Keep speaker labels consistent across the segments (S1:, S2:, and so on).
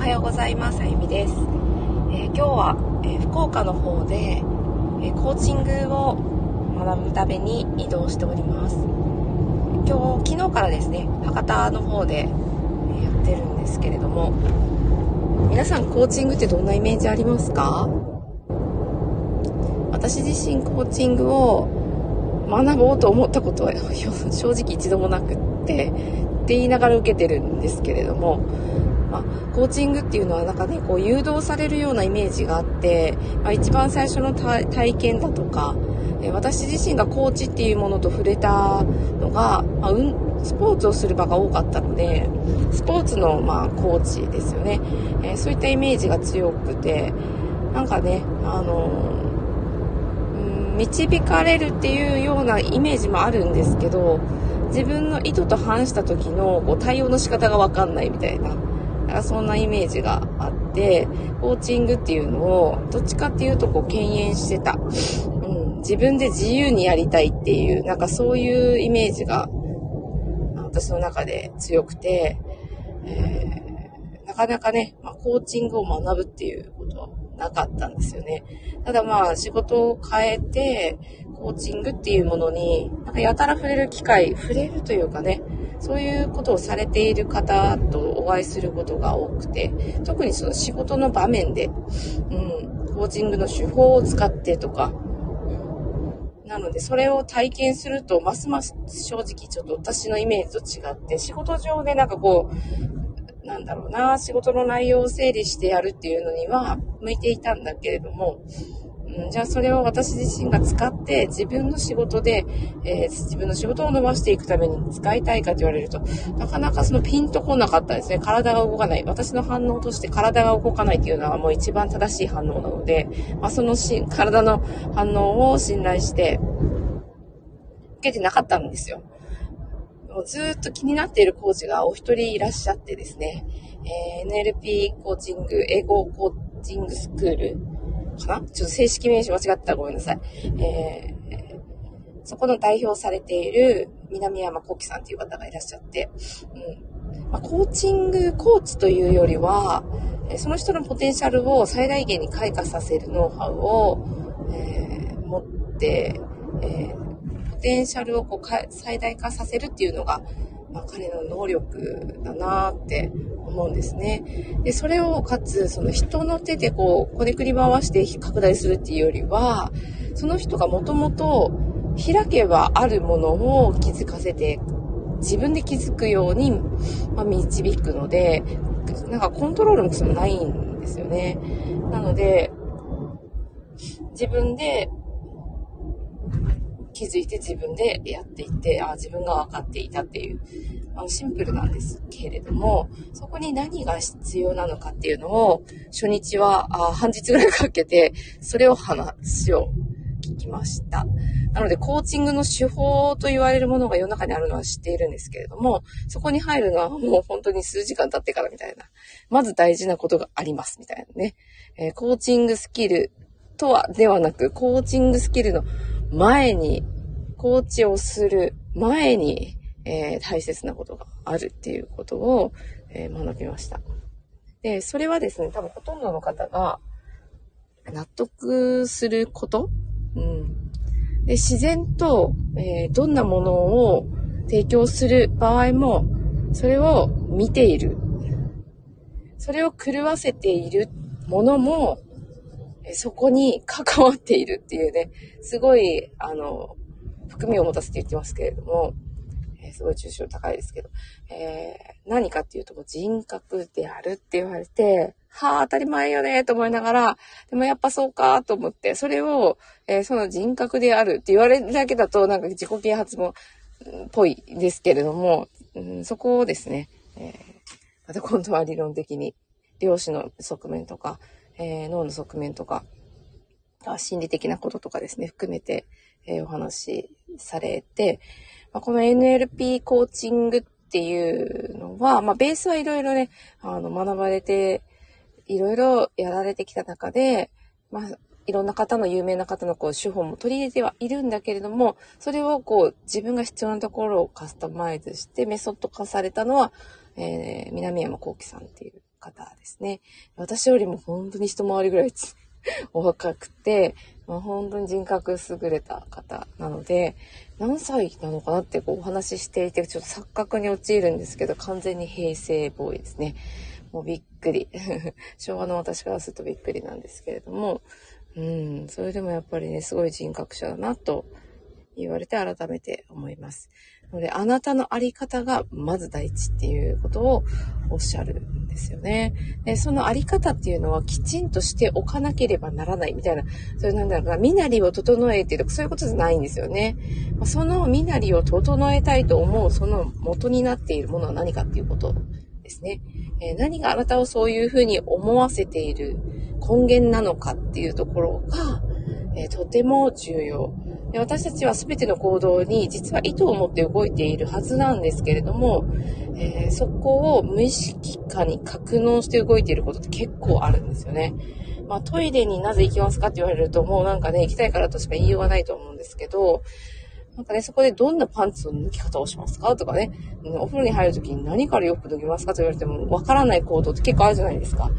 S1: はようございます。あゆみです。えー、今日は、えー、福岡の方で、えー、コーチングを学ぶために移動しております。今日、昨日からですね、博多の方で、えやってるんですけれども、皆さんコーチングってどんなイメージありますか？私自身コーチングを学ぼうと思ったことは正直一度もなくってって言いながら受けてるんですけれどもまあ、コーチングっていうのはなんかね、こう誘導されるようなイメージがあって、まあ、一番最初の体験だとか、え私自身がコーチっていうものと触れたのが、まあ、うん、スポーツをする場が多かったので、スポーツの、まあ、コーチですよね。えー、そういったイメージが強くて、なんかね、あのー、導かれるっていうようなイメージもあるんですけど、自分の意図と反した時のこう対応の仕方がわかんないみたいな。かそんなイメージがあって、コーチングっていうのを、どっちかっていうとこう、敬遠してた。うん、自分で自由にやりたいっていう、なんかそういうイメージが、私の中で強くて、えー、なかなかね、まあ、コーチングを学ぶっていうことはなかったんですよね。ただまあ、仕事を変えて、コーチングっていうものに、なんかやたら触れる機会、触れるというかね、そういうことをされている方とお会いすることが多くて、特にその仕事の場面で、うん、コーチングの手法を使ってとか、なので、それを体験すると、ますます正直ちょっと私のイメージと違って、仕事上でなんかこう、なんだろうな、仕事の内容を整理してやるっていうのには向いていたんだけれども、じゃあそれを私自身が使って自分の仕事で、えー、自分の仕事を伸ばしていくために使いたいかと言われると、なかなかそのピンとこなかったですね。体が動かない。私の反応として体が動かないっていうのはもう一番正しい反応なので、まあ、そのし体の反応を信頼して受けてなかったんですよ。もうずっと気になっているコーチがお一人いらっしゃってですね、えー、NLP コーチング、英語コーチングスクールかな？ちょっと正式名称間違ったらごめんなさい。えー、そこの代表されている南山幸喜さんという方がいらっしゃって、うん。まあ、コーチング、コーチというよりは、その人のポテンシャルを最大限に開花させるノウハウを、えー、持って、えー、ポテンシャルをこう最大化させるっていうのが、まあ、彼の能力だなって思うんですね。で、それをかつ、その人の手でこう、こねくり回して拡大するっていうよりは、その人がもともと開けばあるものを気づかせて、自分で気づくように、まあ、導くので、なんかコントロールもそもないんですよね。なので、自分で気づいて自分でやっていって、あ自分が分かっていたっていうあのシンプルなんですけれども、そこに何が必要なのかっていうのを、初日はあ半日ぐらいかけて、それを話を聞きました。なので、コーチングの手法と言われるものが世の中にあるのは知っているんですけれども、そこに入るのはもう本当に数時間経ってからみたいな。まず大事なことがあります、みたいなね。えー、コーチングスキルとは、ではなく、コーチングスキルの前に、コーチをする前に、えー、大切なことがあるっていうことを、えー、学びました。で、それはですね、多分ほとんどの方が納得すること、うん、で自然と、えー、どんなものを提供する場合も、それを見ている。それを狂わせているものも、そこに関わっているっていうね、すごい、あの、含みを持たせて言ってますけれども、えすごい抽象高いですけど、えー、何かっていうと人格であるって言われて、はあ、当たり前よね、と思いながら、でもやっぱそうか、と思って、それを、えー、その人格であるって言われるだけだと、なんか自己啓発も、っぽいですけれども、うん、そこをですね、えー、また今度は理論的に、量子の側面とか、えー、脳の側面とか、心理的なこととかですね、含めて、えー、お話しされて、まあ、この NLP コーチングっていうのは、まあ、ベースはいろいろね、あの、学ばれて、いろいろやられてきた中で、まあ、いろんな方の有名な方のこう手法も取り入れてはいるんだけれども、それをこう自分が必要なところをカスタマイズしてメソッド化されたのは、えー、南山幸喜さんっていう方ですね。私よりも本当に一回りぐらいお 若くて、まあ、本当に人格優れた方なので、何歳なのかなってこうお話ししていて、ちょっと錯覚に陥るんですけど、完全に平成ボーイですね。もうびっくり。昭和の私からするとびっくりなんですけれども、うん、それでもやっぱりね、すごい人格者だなと言われて改めて思います。ので、あなたのあり方がまず第一っていうことをおっしゃるんですよね。で、そのあり方っていうのはきちんとしておかなければならないみたいな、それなんだろうな、身なりを整えてとかそういうことじゃないんですよね。その身なりを整えたいと思うその元になっているものは何かっていうことですね。えー、何があなたをそういうふうに思わせている根源なのかっていうところが、えー、とても重要。で私たちは全ての行動に実は意図を持って動いているはずなんですけれども、えー、そこを無意識化に格納して動いていることって結構あるんですよね。まあトイレになぜ行きますかって言われるともうなんかね、行きたいからとしか言いようがないと思うんですけど、なんかね、そこでどんなパンツの脱ぎ方をしますかとかね、お風呂に入るときに何からよく脱ぎますかと言われてもわからない行動って結構あるじゃないですか。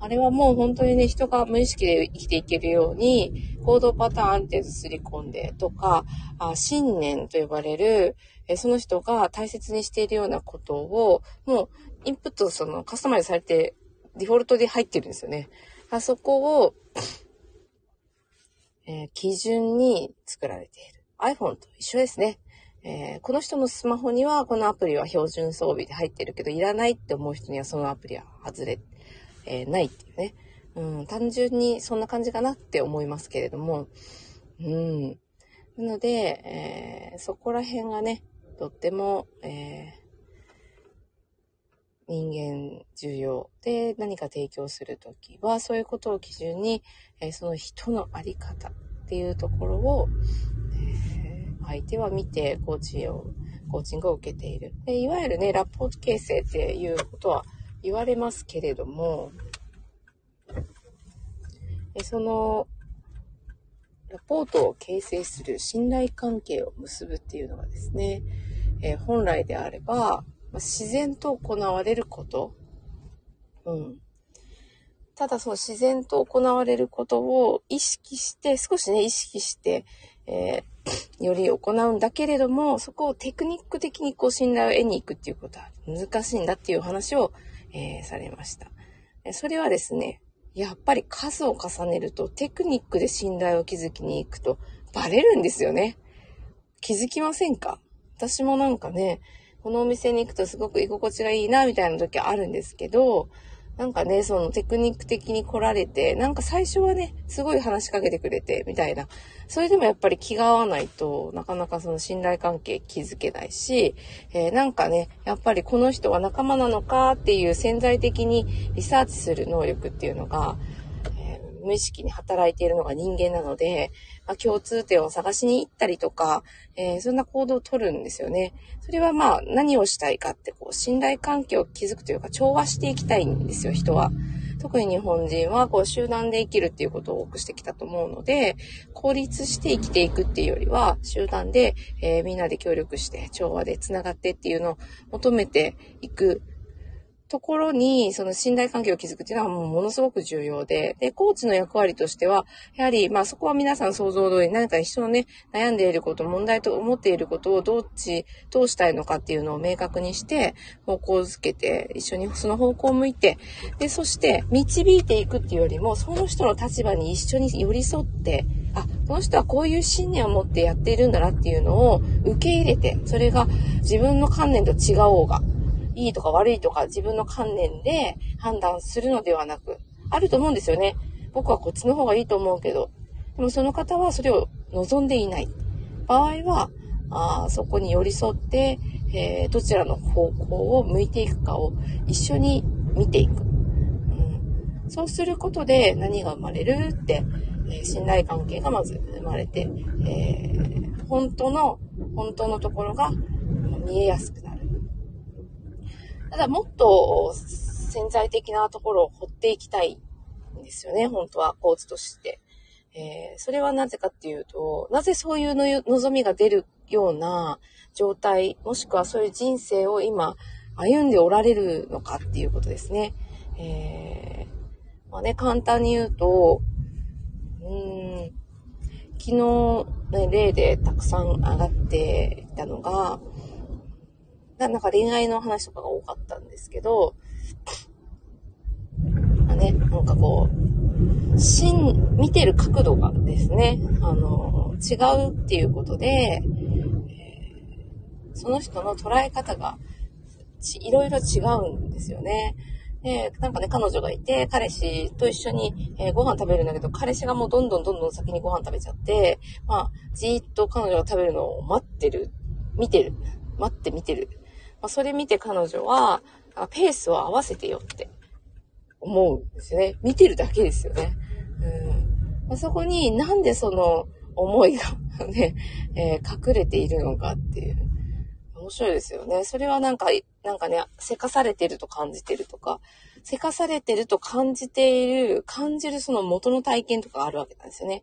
S1: あれはもう本当にね、人が無意識で生きていけるように、行動パターンある程度すり込んでとか、あ信念と呼ばれる、えその人が大切にしているようなことを、もうインプットそのカスタマイズされて、デフォルトで入ってるんですよね。あそこを、えー、基準に作られている。iPhone と一緒ですね。えー、この人のスマホにはこのアプリは標準装備で入ってるけど、いらないって思う人にはそのアプリは外れえー、ないっていうね。うん、単純にそんな感じかなって思いますけれども、うん。なので、えー、そこら辺がね、とっても、えー、人間重要で何か提供するときは、そういうことを基準に、え、その人のあり方っていうところを、え、相手は見てコーチを、コーチングを受けている。でいわゆるね、ラッポート形成っていうことは、言われますけれども、その、ラポートを形成する信頼関係を結ぶっていうのはですね、えー、本来であれば、自然と行われること。うん。ただその自然と行われることを意識して、少しね、意識して、えー、より行うんだけれども、そこをテクニック的にこう信頼を得に行くっていうことは難しいんだっていう話を、えー、されました。それはですね、やっぱり数を重ねるとテクニックで信頼を築きに行くとバレるんですよね。気づきませんか？私もなんかね、このお店に行くとすごく居心地がいいなみたいな時あるんですけど、なんかね、そのテクニック的に来られて、なんか最初はね、すごい話しかけてくれて、みたいな。それでもやっぱり気が合わないとなかなかその信頼関係築けないし、えー、なんかね、やっぱりこの人は仲間なのかっていう潜在的にリサーチする能力っていうのが、無意識に働いているのが人間なので、まあ、共通点を探しに行ったりとか、えー、そんな行動をとるんですよね。それはまあ何をしたいかってこう信頼関係を築くというか調和していきたいんですよ、人は。特に日本人はこう集団で生きるっていうことを多くしてきたと思うので、孤立して生きていくっていうよりは、集団で、えー、みんなで協力して調和で繋がってっていうのを求めていくところに、その信頼関係を築くっていうのはもうものすごく重要で、で、コーチの役割としては、やはり、まあそこは皆さん想像通り何か人のね、悩んでいること、問題と思っていることをどっち、どうしたいのかっていうのを明確にして、方向づけて、一緒にその方向を向いて、で、そして導いていくっていうよりも、その人の立場に一緒に寄り添って、あ、この人はこういう信念を持ってやっているんだなっていうのを受け入れて、それが自分の観念と違おうが、いいとか悪いとか自分の観念で判断するのではなく、あると思うんですよね。僕はこっちの方がいいと思うけど、でもその方はそれを望んでいない。場合は、あそこに寄り添って、えー、どちらの方向を向いていくかを一緒に見ていく。うん、そうすることで何が生まれるって、えー、信頼関係がまず生まれて、えー、本当の、本当のところが見えやすくなる。ただもっと潜在的なところを掘っていきたいんですよね、本当は、コーチとして。えー、それはなぜかっていうと、なぜそういう望みが出るような状態、もしくはそういう人生を今、歩んでおられるのかっていうことですね。えー、まあね、簡単に言うと、うん、昨日、ね、例でたくさん上がっていたのが、なんか恋愛の話とかが多かったんですけど、まあね、なんかこう、芯、見てる角度がですね、あの、違うっていうことで、その人の捉え方がいろいろ違うんですよね。で、なんかね、彼女がいて、彼氏と一緒に、えー、ご飯食べるんだけど、彼氏がもうどんどんどんどん先にご飯食べちゃって、まあ、じーっと彼女が食べるのを待ってる、見てる、待って見てる。まあ、それ見て彼女は、ペースを合わせてよって思うんですよね。見てるだけですよね。うん。まあ、そこになんでその思いがね、えー、隠れているのかっていう。面白いですよね。それはなんか、なんかね、せかされてると感じてるとか、せかされてると感じている、感じるその元の体験とかあるわけなんですよね。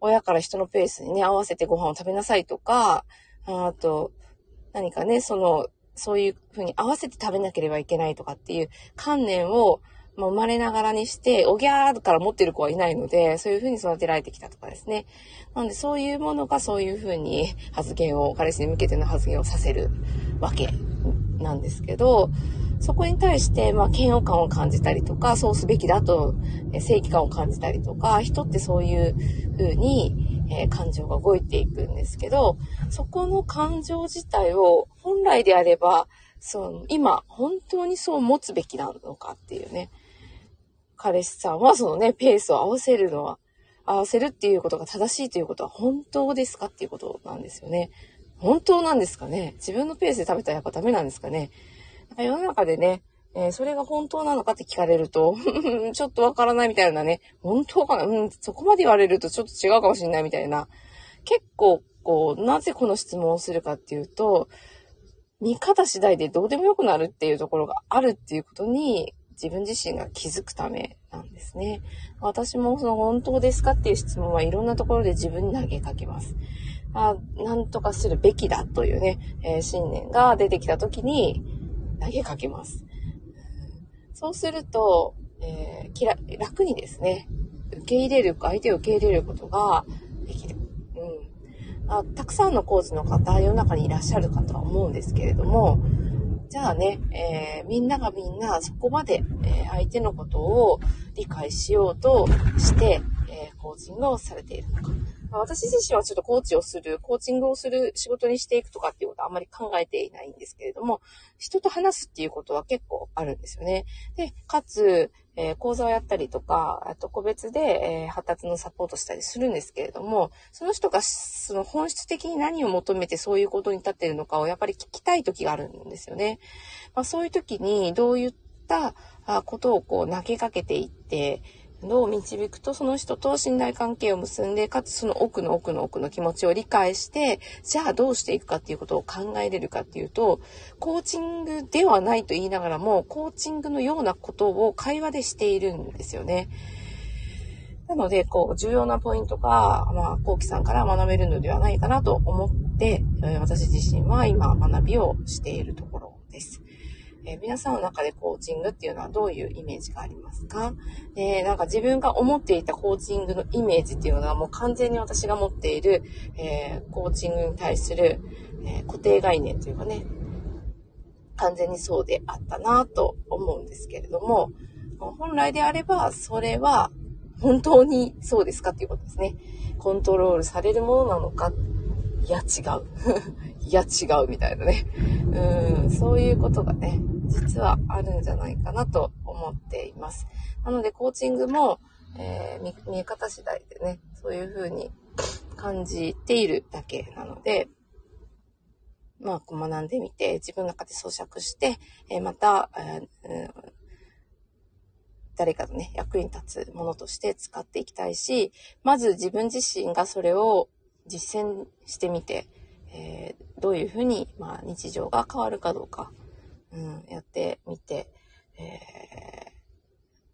S1: 親から人のペースにね、合わせてご飯を食べなさいとか、あと、何かね、その、そういうふうに合わせて食べなければいけないとかっていう観念を、もう生まれながらにして、おぎゃーから持ってる子はいないので、そういうふうに育てられてきたとかですね。なので、そういうものがそういうふうに発言を、彼氏に向けての発言をさせるわけなんですけど、そこに対して、まあ、嫌悪感を感じたりとか、そうすべきだと、正義感を感じたりとか、人ってそういうふうに、えー、感情が動いていくんですけど、そこの感情自体を本来であれば、その今、本当にそう持つべきなのかっていうね。彼氏さんはそのね、ペースを合わせるのは、合わせるっていうことが正しいということは本当ですかっていうことなんですよね。本当なんですかね自分のペースで食べたらやっぱダメなんですかね世の中でね、えー、それが本当なのかって聞かれると ちょっとわからないみたいなね、本当かな？うん、そこまで言われるとちょっと違うかもしれないみたいな。結構、こう、なぜこの質問をするかっていうと、見方次第でどうでもよくなるっていうところがあるっていうことに自分自身が気づくためなんですね。私もその本当ですかっていう質問はいろんなところで自分に投げかけます。あなんとかするべきだというね、えー、信念が出てきた時に投げかけます。そうすると、えー、楽にですね、受け入れる、相手を受け入れることができる。うん。あたくさんのコーチの方、世の中にいらっしゃるかとは思うんですけれども、じゃあね、えー、みんながみんなそこまで、えー、相手のことを理解しようとして、えー、コーチングをされているのか。私自身はちょっとコーチをする、コーチングをする仕事にしていくとかっていうことはあんまり考えていないんですけれども、人と話すっていうことは結構あるんですよね。で、かつ、えー、講座をやったりとか、あと個別で、えー、発達のサポートしたりするんですけれども、その人がその本質的に何を求めてそういうことに立っているのかをやっぱり聞きたい時があるんですよね。まあ、そういう時にどういったことをこう投げかけていって、どう導くとその人と信頼関係を結んで、かつその奥の奥の奥の気持ちを理解して、じゃあどうしていくかっていうことを考えれるかっていうと、コーチングではないと言いながらも、コーチングのようなことを会話でしているんですよね。なので、こう、重要なポイントが、まあ、コウキさんから学べるのではないかなと思って、私自身は今学びをしているところです。えー、皆さんの中でコーチングっていうのはどういうイメージがありますか？えー、なんか自分が思っていたコーチングのイメージっていうのはもう完全に私が持っている、えー、コーチングに対する、え固定概念というかね、完全にそうであったなと思うんですけれども、本来であればそれは本当にそうですかっていうことですね。コントロールされるものなのか？いや違う。いや違うみたいなね。うん、そういうことがね、実はあるんじゃないかなと思っています。なので、コーチングも、えー、見え方次第でね、そういう風に感じているだけなので、まあ、学んでみて、自分の中で咀嚼して、えー、また、えー、誰かのね、役に立つものとして使っていきたいし、まず自分自身がそれを実践してみて、えー、どういうふうに、まあ、日常が変わるかどうか、うん、やってみて、えー、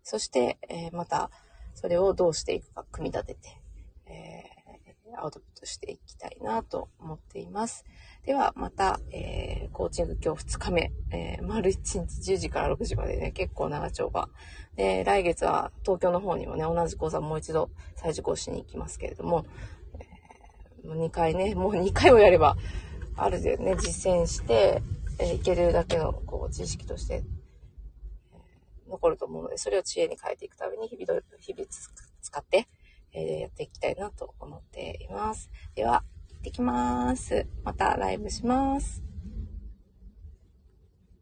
S1: そして、えー、また、それをどうしていくか組み立てて、えーアウトプットしていきたいなと思っています。では、また、えー、コーチング今日2日目、えー、丸1日10時から6時までね、結構長丁場。で、来月は東京の方にもね、同じ講座もう一度再受講しに行きますけれども、えー、もう2回ね、もう2回をやれば、ある程度ね、実践して、え、いけるだけの、こう、知識として、え、残ると思うので、それを知恵に変えていくために日々、日々使って、え、やっていきたいなと思っています。では、行ってきます。またライブします。